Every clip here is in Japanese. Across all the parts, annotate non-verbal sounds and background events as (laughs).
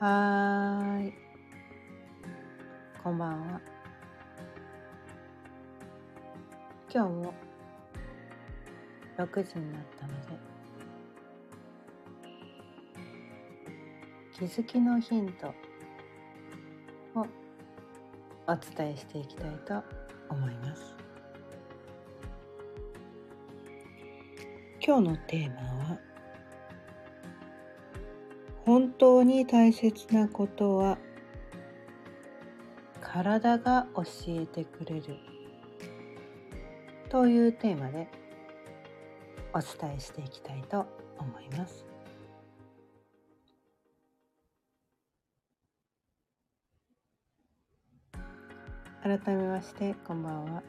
はい。こんばんは。今日も6時になったので、気づきのヒントをお伝えしていきたいと思います。今日のテーマは本当に大切なことは体が教えてくれるというテーマでお伝えしていきたいと思います。改めましてこんばんは。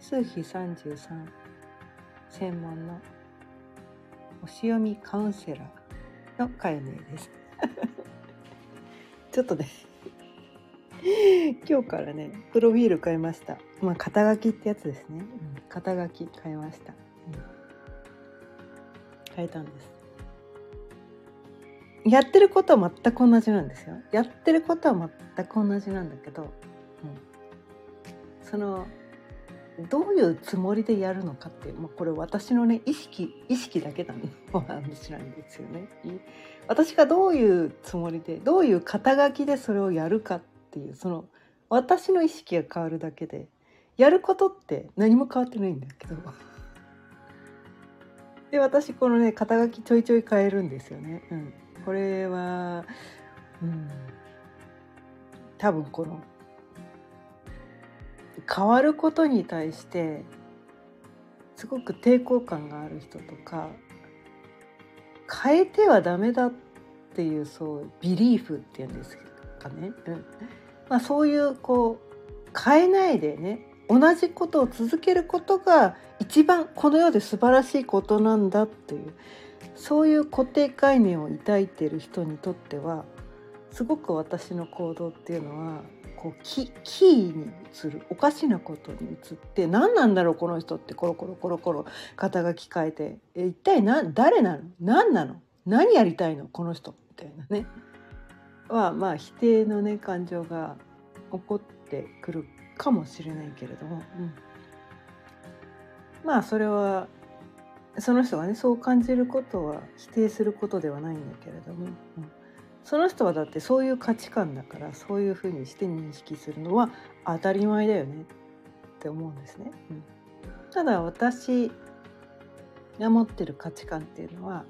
数比33専門の星読みカウンセラーのかよねです。(laughs) ちょっとね (laughs) 今日からねプロフィール変えました。まあ肩書きってやつですね。うん、肩書き変えました、うん。変えたんです。やってることは全く同じなんですよ。やってることは全く同じなんだけど、うん、そのどういうつもりでやるのかっていう、まあ、これ私のね意識意識だけの話 (laughs) なんですよね。私がどういうつもりでどういう肩書きでそれをやるかっていうその私の意識が変わるだけでやることって何も変わってないんだけど。(laughs) で私このね肩書きちょいちょい変えるんですよね。うん、これは、うん、多分この変わることに対してすごく抵抗感がある人とか変えてはダメだっていうそうビリーフっていうんですかね、うん。まあ、そういうこう変えないでね同じことを続けることが一番この世で素晴らしいことなんだっていうそういう固定概念を抱いている人にとってはすごく私の行動っていうのはこうキキーに移るおかしなことに移って何なんだろうこの人ってコロコロコロコロ肩書き変えて。え一体何誰なの？何なの？何やりたいの？この人みたいなね。はまあ否定のね感情が起こってくるかもしれないけれども、うん、まあそれはその人がねそう感じることは否定することではないんだけれども、うん、その人はだってそういう価値観だからそういうふうにして認識するのは当たり前だよね。って思うんですね。うん、ただ私が持ってる価値観っていうのは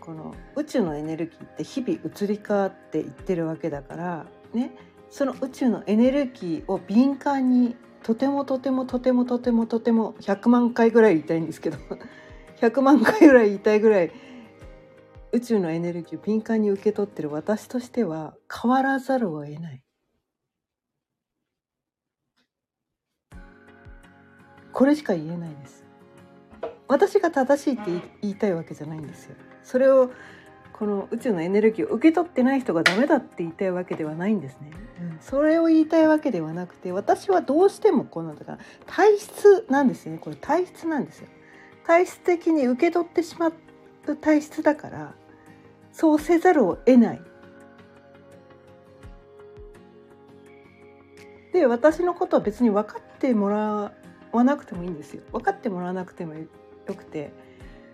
この宇宙のエネルギーって日々移り変わっていってるわけだからね。その宇宙のエネルギーを敏感にとてもとてもとてもとてもとても100万回ぐらい言いたいんですけど100万回ぐらい言いたいぐらい宇宙のエネルギーを敏感に受け取ってる私としては変わらざるを得ない。これしか言えないです。私が正しいって言いたいわけじゃないんですよ。それをこの宇宙のエネルギーを受け取ってない人がダメだって言いたいわけではないんですね。うん、それを言いたいわけではなくて私はどうしてもこのだから体質なんですねこれ体質なんですよ。体質的に受け取ってしまう体質だからそうせざるを得ない。で私のことは別に分かってもらわなくてもいいんですよ。分かってもらわなくてもよくて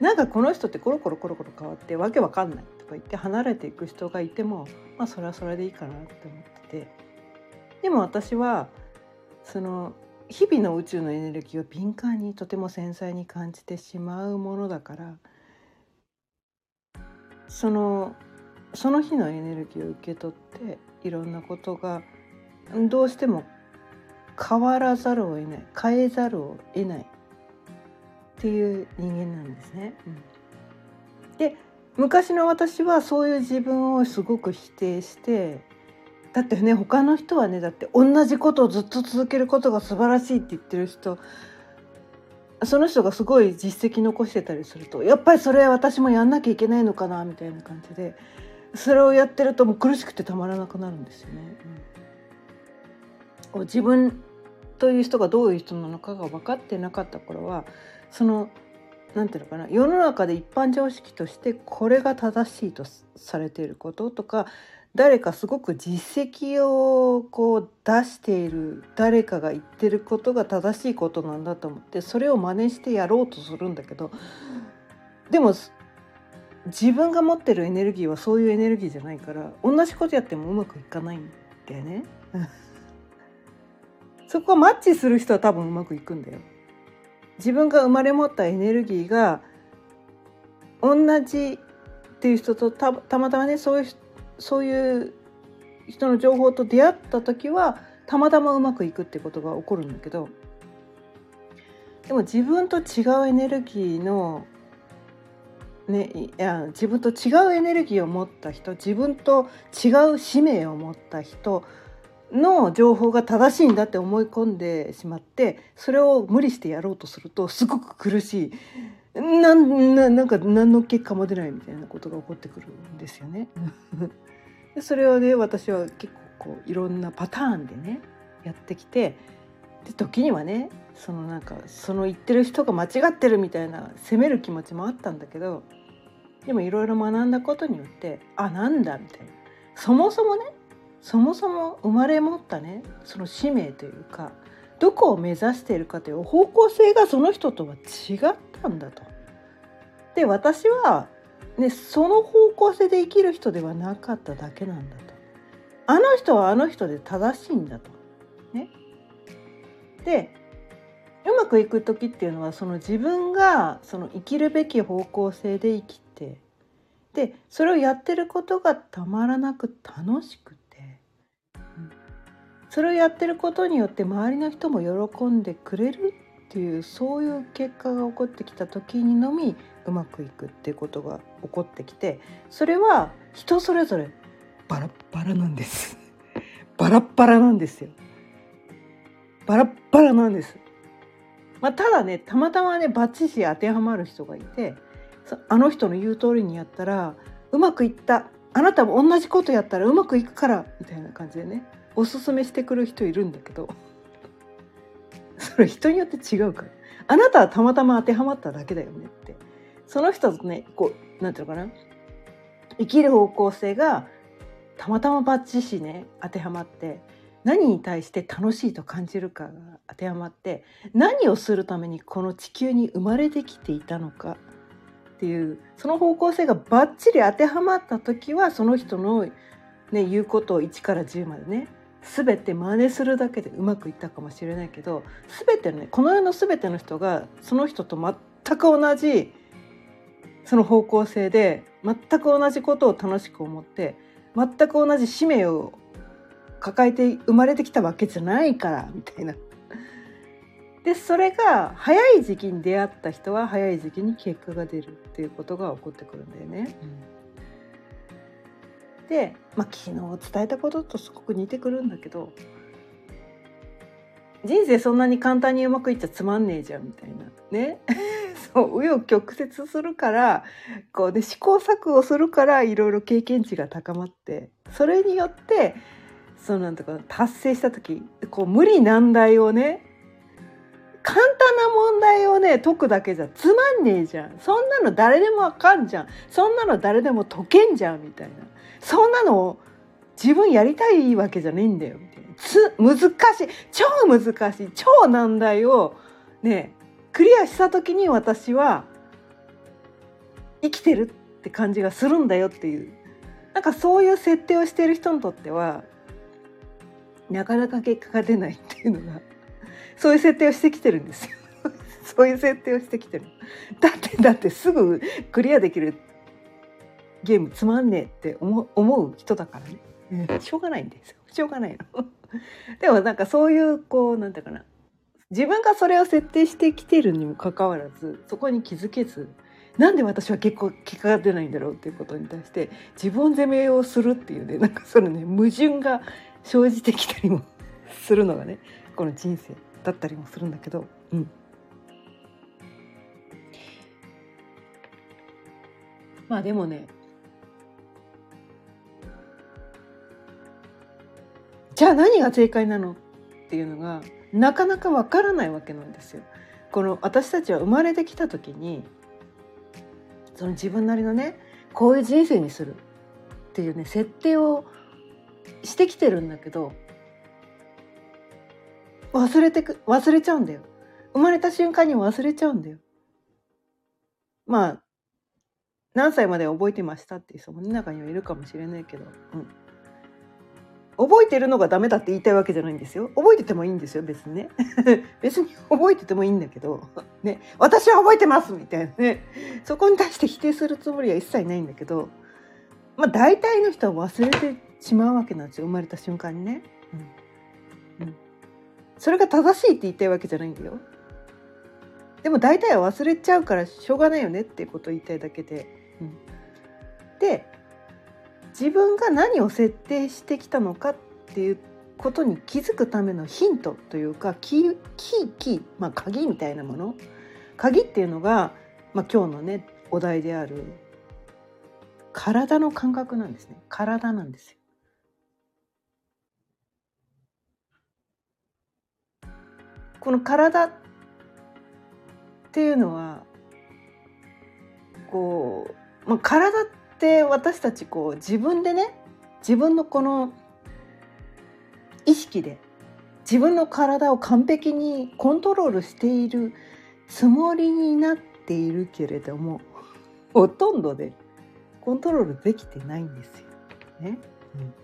なんかこの人ってコロコロコロコロ変わってわけわかんないとか言って離れていく人がいてもまあそれはそれでいいかなって思っててでも私はその日々の宇宙のエネルギーを敏感にとても繊細に感じてしまうものだからそのその日のエネルギーを受け取っていろんなことがどうしても変わらざるを得ない変えざるを得ないっていう人間なんですね。うん、で昔の私はそういう自分をすごく否定してだってね他の人はねだって同じことをずっと続けることが素晴らしいって言ってる人その人がすごい実績残してたりするとやっぱりそれ私もやんなきゃいけないのかなみたいな感じでそれをやってるともう苦しくてたまらなくなるんですよね。うん、自分という人がどういう人なのかが分かってなかった頃はそのなんていうのかな世の中で一般常識としてこれが正しいとされていることとか誰かすごく実績をこう出している誰かが言ってることが正しいことなんだと思ってそれを真似してやろうとするんだけどでも自分が持ってるエネルギーはそういうエネルギーじゃないから同じことやってもうまくいかないんだよね。(laughs) そこはマッチする人は多分うまくいくんだよ。自分が生まれ持ったエネルギーが同じっていう人とたたまたまねそういうそういう人の情報と出会った時はたまたまうまくいくってことが起こるんだけどでも自分と違うエネルギーのね、いや自分と違うエネルギーを持った人自分と違う使命を持った人の情報が正しいんだって思い込んでしまってそれを無理してやろうとするとすごく苦しいなんななんか何の結果も出ないみたいなことが起こってくるんですよね。でそれをね私は結構こういろんなパターンでねやってきてで時にはねそのなんかその言ってる人が間違ってるみたいな責める気持ちもあったんだけどでもいろいろ学んだことによってあなんだみたいなそもそもねそもそも生まれ持ったねその使命というかどこを目指しているかという方向性がその人とは違ったんだと。で私は、ね、その方向性で生きる人ではなかっただけなんだと。あの人はあの人で正しいんだと。ね、でうまくいく時っていうのはその自分がその生きるべき方向性で生きてでそれをやってることがたまらなく楽しくて、うん、それをやってることによって周りの人も喜んでくれるっていうそういう結果が起こってきた時にのみうまくいくっていうことが起こってきてそれは人それぞれバラッバラなんです。(laughs) バラッバラなんですよ。バラッバラなんです。まあ、ただねたまたまねバッチシ当てはまる人がいてあの人の言う通りにやったらうまくいった。あなたも同じことやったらうまくいくからみたいな感じでねおすすめしてくる人いるんだけど。(laughs) それ人によって違うから。あなたはたまたま当てはまっただけだよねって。その人とねこうなんていうのかな？生きる方向性がたまたまバッチシね当てはまって何に対して楽しいと感じるかが当てはまって何をするためにこの地球に生まれてきていたのかっていうその方向性がバッチリ当てはまった時はその人の、ね、言うことを1から10までね全て真似するだけでうまくいったかもしれないけど全てのねこの世の全ての人がその人と全く同じその方向性で全く同じことを楽しく思って全く同じ使命を抱えて生まれてきたわけじゃないからみたいな。でそれが早い時期に出会った人は早い時期に結果が出るっていうことが起こってくるんだよね。うん、で、まあ、昨日伝えたこととすごく似てくるんだけど人生そんなに簡単にうまくいっちゃつまんねえじゃんみたいなね (laughs) そう紆余曲折するからこう、ね、試行錯誤するからいろいろ経験値が高まってそれによってそうなんとか達成した時こう無理難題をね簡単な問題をね解くだけじゃつまんねえじゃん。そんなの誰でもわかんじゃん。そんなの誰でも解けんじゃんみたいな。そんなの自分やりたいわけじゃねえんだよみたいな。つ難しい。超難しい。超難題をねクリアした時に私は生きてるって感じがするんだよっていう。なんかそういう設定をしてる人にとってはなかなか結果が出ないっていうのがそういう設定をしてきてるんですよ。(laughs) そういう設定をしてきてる。だってだってすぐクリアできるゲームつまんねえって思う人だからね、しょうがないんですよ。しょうがないの。でもなんかそういうこうなんていうかな。自分がそれを設定してきてるにもかかわらずそこに気づけずなんで私は結構結果が出ないんだろうっていうことに対して自分責めをするっていうねなんかそのね矛盾が生じてきたりもするのがねこの人生だったりもするんだけど、うん、まあでもねじゃあ何が正解なのっていうのがなかなかわからないわけなんですよ。この私たちは生まれてきた時にその自分なりのねこういう人生にするっていうね設定をしてきてるんだけど忘れてく忘れちゃうんだよ。生まれた瞬間に忘れちゃうんだよ。まあ何歳まで覚えてましたっていう人も中にはいるかもしれないけど、うん、覚えてるのがダメだって言いたいわけじゃないんですよ。覚えててもいいんですよ別にね。(laughs) 別に覚えててもいいんだけど。ね。私は覚えてますみたいなね。そこに対して否定するつもりは一切ないんだけど。まあ大体の人は忘れてしまうわけなんですよ生まれた瞬間にね、うん。うん、それが正しいって言いたいわけじゃないんだよ。でも大体は忘れちゃうからしょうがないよねっていうことを言いたいだけで、うん、で自分が何を設定してきたのかっていうことに気づくためのヒントというかキーキーキー、まあ、鍵みたいなもの鍵っていうのが、まあ、今日のねお題である体の感覚なんですね体なんですよ。この体っていうのはこう、まあ、体ってって私たちこう自分でね自分のこの意識で自分の体を完璧にコントロールしているつもりになっているけれどもほとんどでコントロールできてないんですよ。ね、うん、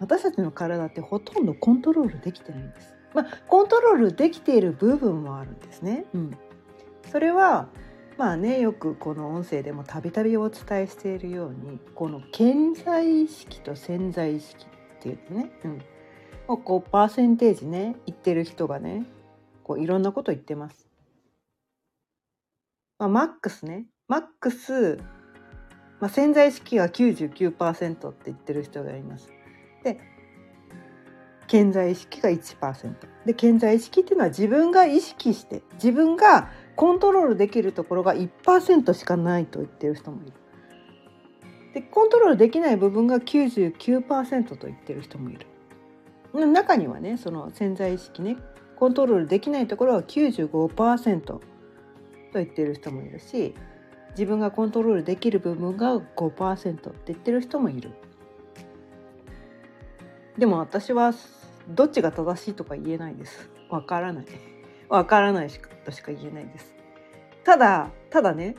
私たちの体ってほとんどコントロールできてないんです。まあ、コントロールできている部分もあるんですね。うん、それはまあねよくこの音声でもたびたびお伝えしているようにこの健在意識と潜在意識っていうね、うん、をこうパーセンテージね言ってる人がねこういろんなこと言ってます。まあ、マックスねマックス、まあ、潜在意識が99%って言ってる人がいます。で健在意識が1%で健在意識っていうのは自分が意識して自分がコントロールできるところが1%しかないと言ってる人もいる。でコントロールできない部分が99%と言ってる人もいる。中にはねその潜在意識ねコントロールできないところは95%と言ってる人もいるし自分がコントロールできる部分が5%って言ってる人もいる。でも私はどっちが正しいとか言えないです。わからない。わからないしかとしか言えないです。ただただね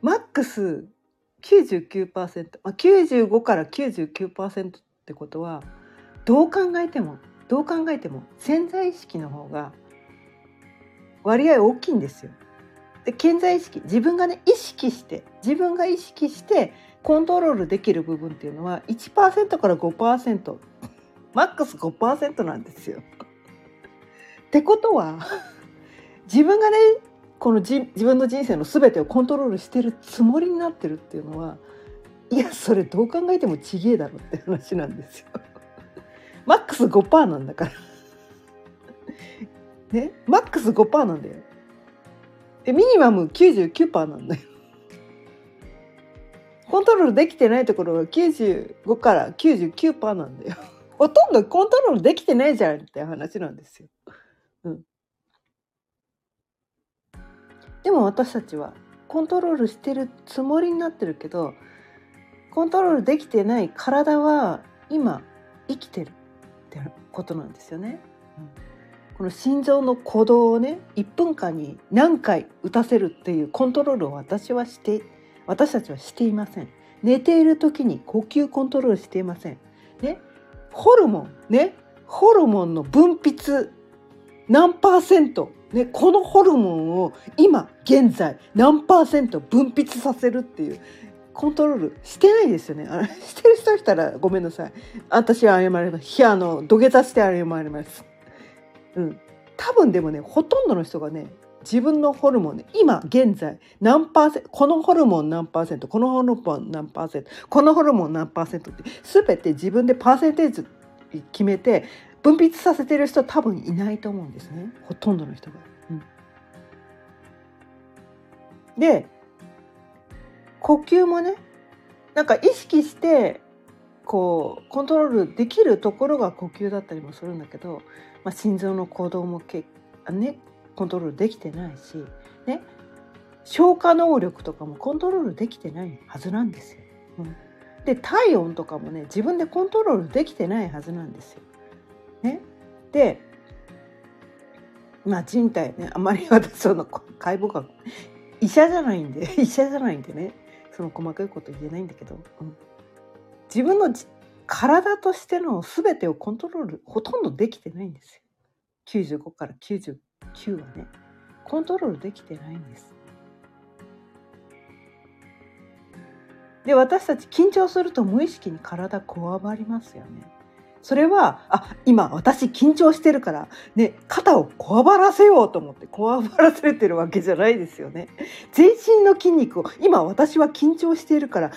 マックス99%、まあ、95から99%ってことはどう考えてもどう考えても潜在意識の方が割合大きいんですよ。で潜在意識自分がね意識して自分が意識してコントロールできる部分っていうのは1%から5%マックス5%なんですよ。ってことは (laughs) 自分がねこのじ自分の人生の全てをコントロールしてるつもりになってるっていうのはいやそれどう考えてもちげえだろって話なんですよ。(laughs) マックス5%なんだから。(laughs) ね？マックス5%なんだよ。でミニマム99%なんだよ。コントロールできてないところが95から99%なんだよ。ほとんどコントロールできてないじゃんって話なんですよ。うん。でも私たちはコントロールしてるつもりになってるけどコントロールできてない体は今生きてるってことなんですよね。うん、この心臓の鼓動をね1分間に何回打たせるっていうコントロールを私はして私たちはしていません。寝ている時に呼吸コントロールしていません。ね、ホルモンねホルモンの分泌何パーセント、ね、このホルモンを今現在何パーセント分泌させるっていうコントロールしてないですよね。あしてる人したらごめんなさい。私は謝ります。あの土下座して謝ります。うん。多分でもねほとんどの人がね自分のホルモンね今現在何パーセントこのホルモン何パーセントこのホルモン何パーセントこのホルモン何パーセントって全て自分でパーセンテージ決めて分泌させてる人多分いないと思うんですねほとんどの人が。うん、で呼吸もねなんか意識してこうコントロールできるところが呼吸だったりもするんだけど、まあ、心臓の鼓動もけねコントロールできてないし、ね、消化能力とかもコントロールできてないはずなんですよ。うん、で体温とかもね自分でコントロールできてないはずなんですよ。ね、でまあ人体ねあまり私その解剖学医者じゃないんで (laughs) 医者じゃないんでねその細かいこと言えないんだけど、うん、自分の体としての全てをコントロールほとんどできてないんですよ。95から99はねコントロールできてないんです。で私たち緊張すると無意識に体こわばりますよね。それはあ今私緊張してるからね肩をこわばらせようと思ってこわばらせてるわけじゃないですよね。全身の筋肉を今私は緊張しているから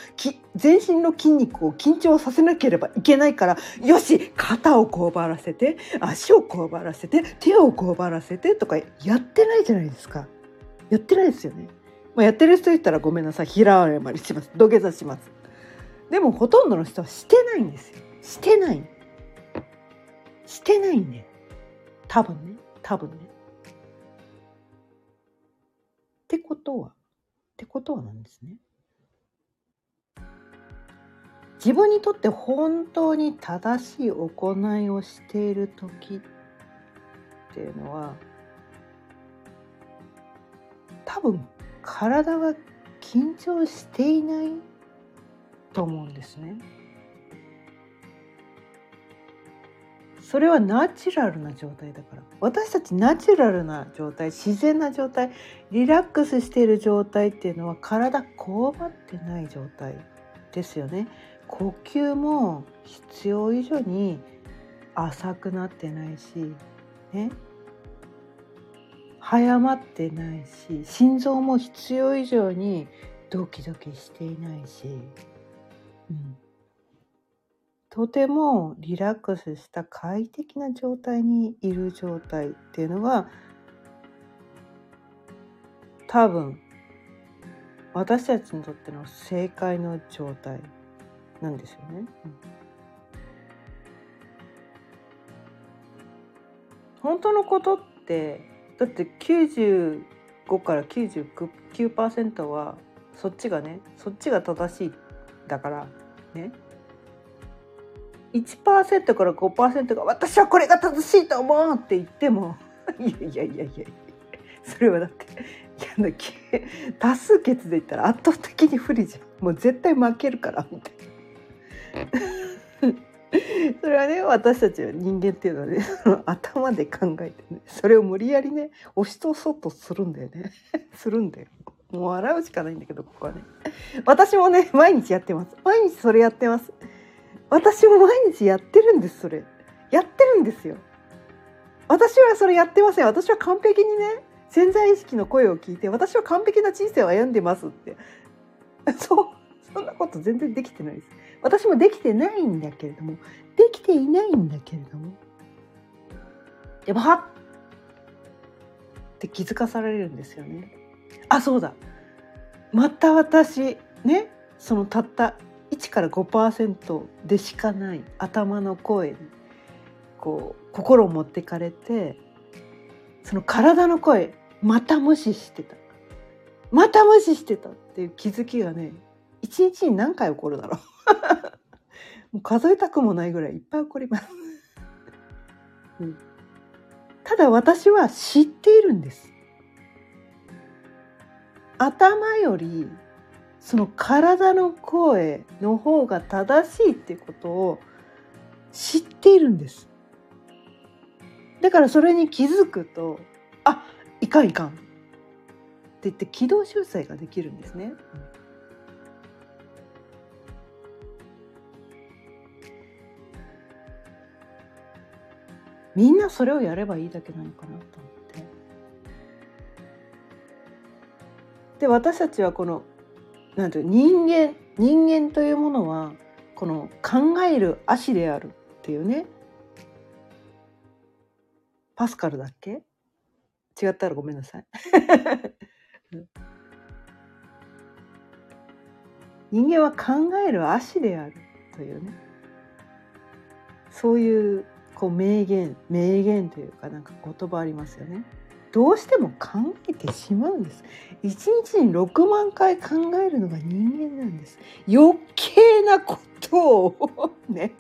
全身の筋肉を緊張させなければいけないからよし肩をこわばらせて足をこわばらせて手をこわばらせてとかやってないじゃないですか。やってないですよね。まあ、やってる人いたらごめんなさい平謝りします土下座します。でもほとんどの人はしてないんですよ。してない。してないんだよ。多分ね。多分ね。ってことは、ってことはなんですね。自分にとって本当に正しい行いをしている時っていうのは多分体が緊張していないと思うんですね。それはナチュラルな状態だから。私たちナチュラルな状態自然な状態リラックスしている状態っていうのは体こわばってない状態ですよね。呼吸も必要以上に浅くなってないしね。早まってないし心臓も必要以上にドキドキしていないし、うん、とてもリラックスした快適な状態にいる状態っていうのが多分私たちにとっての正解の状態なんですよね。本当のことってだって95から99%はそっちがねそっちが正しいだからね1%から5%が私はこれが正しいと思うって言ってもいやいやいやいやそれはだっていや多数決で言ったら圧倒的に不利じゃん。もう絶対負けるからみたいな。それはね私たちは人間っていうのはねの頭で考えてねそれを無理やりね押し通そうとするんだよね。するんだよ。もう笑うしかないんだけどここはね。私もね毎日やってます。毎日それやってます。私も毎日やってるんですそれ。やってるんですよ。私はそれやってません。私は完璧にね潜在意識の声を聞いて私は完璧な人生を歩んでますって。(laughs) そうそんなこと全然できてないです。私もできてないんだけれどもできていないんだけれどもでもはっ。って気づかされるんですよね。あそうだ。また私ねそのたった1から5%でしかない頭の声にこう心を持ってかれてその体の声また無視してた。また無視してたっていう気づきがね一日に何回起こるだろう。(laughs) もう数えたくもないぐらいいっぱい起こります。(laughs) うん、ただ私は知っているんです。頭よりその体の声の方が正しいっていうことを知っているんです。だからそれに気づくとあいかんいかんって言って軌道修正ができるんですね。みんなそれをやればいいだけなのかなと思って。で私たちはこのなんて人間人間というものはこの考える足であるっていうね。パスカルだっけ？違ったらごめんなさい。(laughs) 人間は考える足であるというね。そういうこう名言名言というかなんか言葉ありますよね。どうしても考えてしまうんです。一日に6万回考えるのが人間なんです。余計なことをね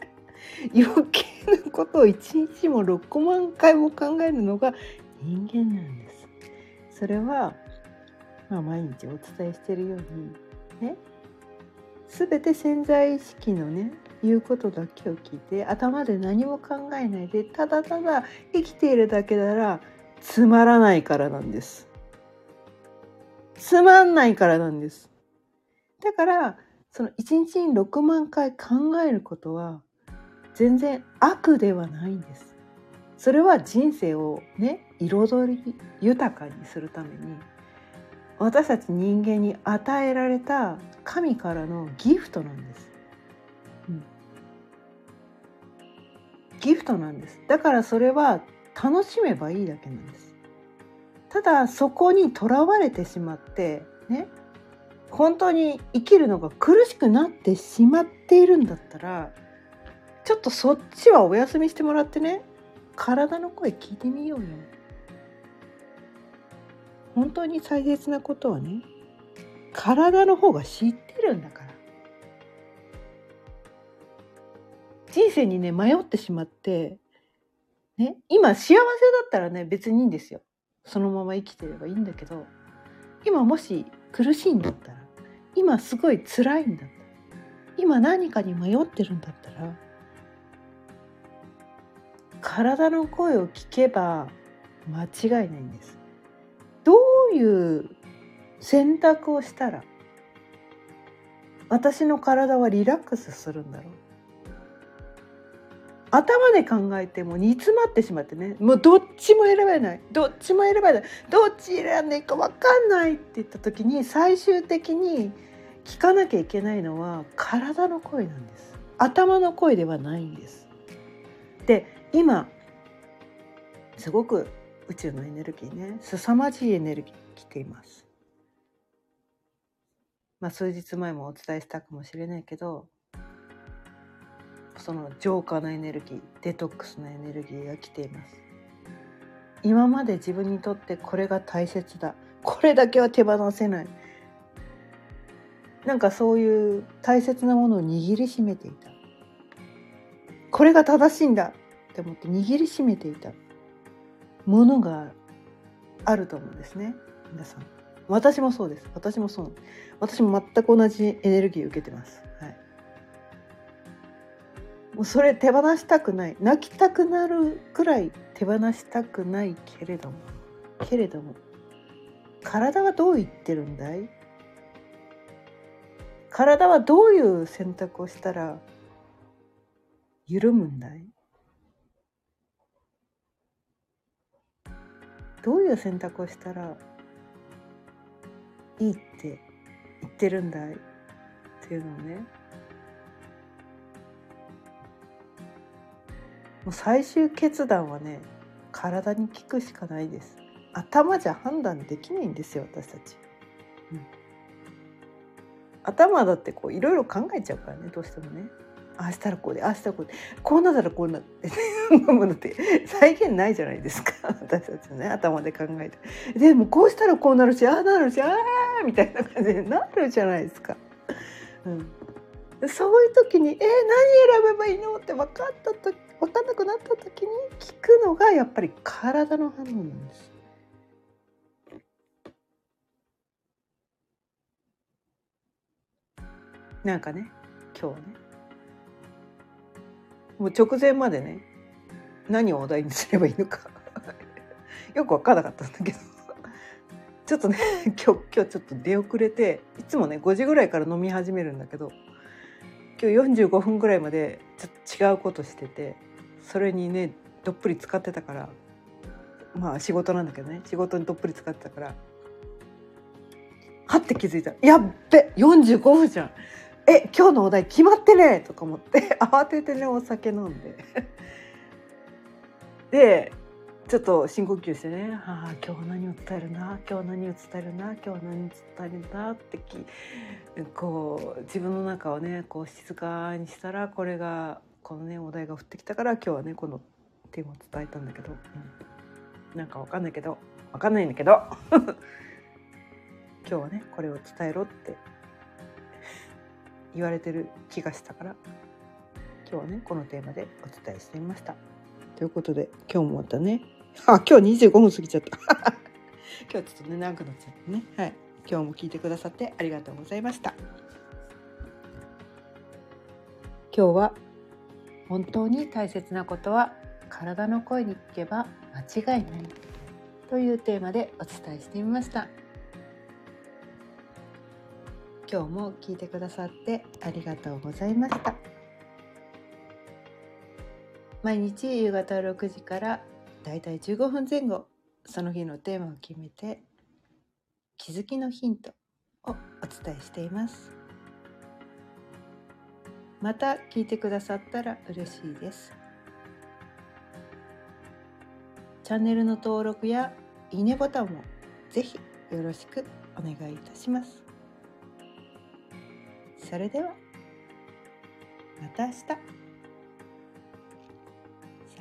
余計なことを一日も6万回も考えるのが人間なんです。それは、まあ、毎日お伝えしているようにね全て潜在意識のね言うことだけを聞いて頭で何も考えないでただただ生きているだけならつまらないからなんです。つまんないからなんです。だからその一日に6万回考えることは全然悪ではないんです。それは人生をね彩り豊かにするために私たち人間に与えられた神からのギフトなんです。うん、ギフトなんです。だからそれは楽しめばいいだけなんです。ただそこにとらわれてしまってね本当に生きるのが苦しくなってしまっているんだったらちょっとそっちはお休みしてもらってね体の声聞いてみようよ。本当に大切なことはね体の方が知ってるんだから人生にね迷ってしまってね今幸せだったらね別にいいんですよ。そのまま生きてればいいんだけど今もし苦しいんだったら今すごい辛いんだったら今何かに迷ってるんだったら体の声を聞けば間違いないんです。どういう選択をしたら私の体はリラックスするんだろう。頭で考えても煮詰まってしまってね。もうどっちも選べない。どっちも選べない。どっち選んでいいか分かんないって言った時に最終的に聞かなきゃいけないのは体の声なんです。頭の声ではないんです。で今すごく宇宙のエネルギーね凄まじいエネルギー来ています。まあ数日前もお伝えしたかもしれないけどその浄化のエネルギーデトックスのエネルギーが来ています。今まで自分にとってこれが大切だ。これだけは手放せない。なんかそういう大切なものを握りしめていた。これが正しいんだ。って思って握りしめていた。ものがあると思うんですね。皆さん。私もそうです。私もそう。私も全く同じエネルギーを受けてます。はい。もうそれ手放したくない。泣きたくなるくらい手放したくないけれども。けれども。体はどう言ってるんだい？体はどういう選択をしたら緩むんだい？どういう選択をしたらいいって言ってるんだい？っていうのをね。もう最終決断はね体に効くしかないです。頭じゃ判断できないんですよ私たち、うん、頭だってこういろいろ考えちゃうからねどうしてもね。ああしたらこうでああしたらこうでこうなったらこうなってものって再現ないじゃないですか私たちね頭で考えて。でもこうしたらこうなるしああなるしああみたいな感じでなるじゃないですか、うん、そういう時に「えー、何選べばいいの?」って分かった時かんなくなった時に聞くのがやっぱり体の反応なんです。なんかね今日はね。もう直前までね何をお題にすればいいのか。(laughs) よく分からなかったんだけど。ちょっとね (laughs) 今日今日ちょっと出遅れていつもね5時ぐらいから飲み始めるんだけど今日45分ぐらいまでちょっと違うことしてて。それにねどっぷり使ってたから。まあ仕事なんだけどね。仕事にどっぷり使ってたから。はって気づいた。やっべ。45分じゃん。え今日のお題決まってね。とか思って。慌ててねお酒飲んで。でちょっと深呼吸してね「ああ今日何を伝えるな。今日何を伝えるな。今日何を伝えるんだ」ってきこう自分の中をねこう静かにしたらこれがこのねお題が降ってきたから今日はねこのテーマを伝えたんだけど、うん、なんかわかんないけど。わかんないんだけど。(laughs) 今日はねこれを伝えろって。言われてる気がしたから。今日はねこのテーマでお伝えしてみました。ということで今日もまたね。あ今日25分過ぎちゃった。(laughs) 今日ちょっとね長くなっちゃってね。はい。今日も聞いてくださってありがとうございました。今日は本当に大切なことは体の声に聞けば間違いないというテーマでお伝えしてみました。今日も聞いてくださってありがとうございました。毎日夕方6時からだいたい15分前後その日のテーマを決めて気づきのヒントをお伝えしています。また聞いてくださったら嬉しいです。チャンネルの登録やいいねボタンもぜひよろしくお願いいたします。それではまた明日。さ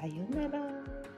ようなら。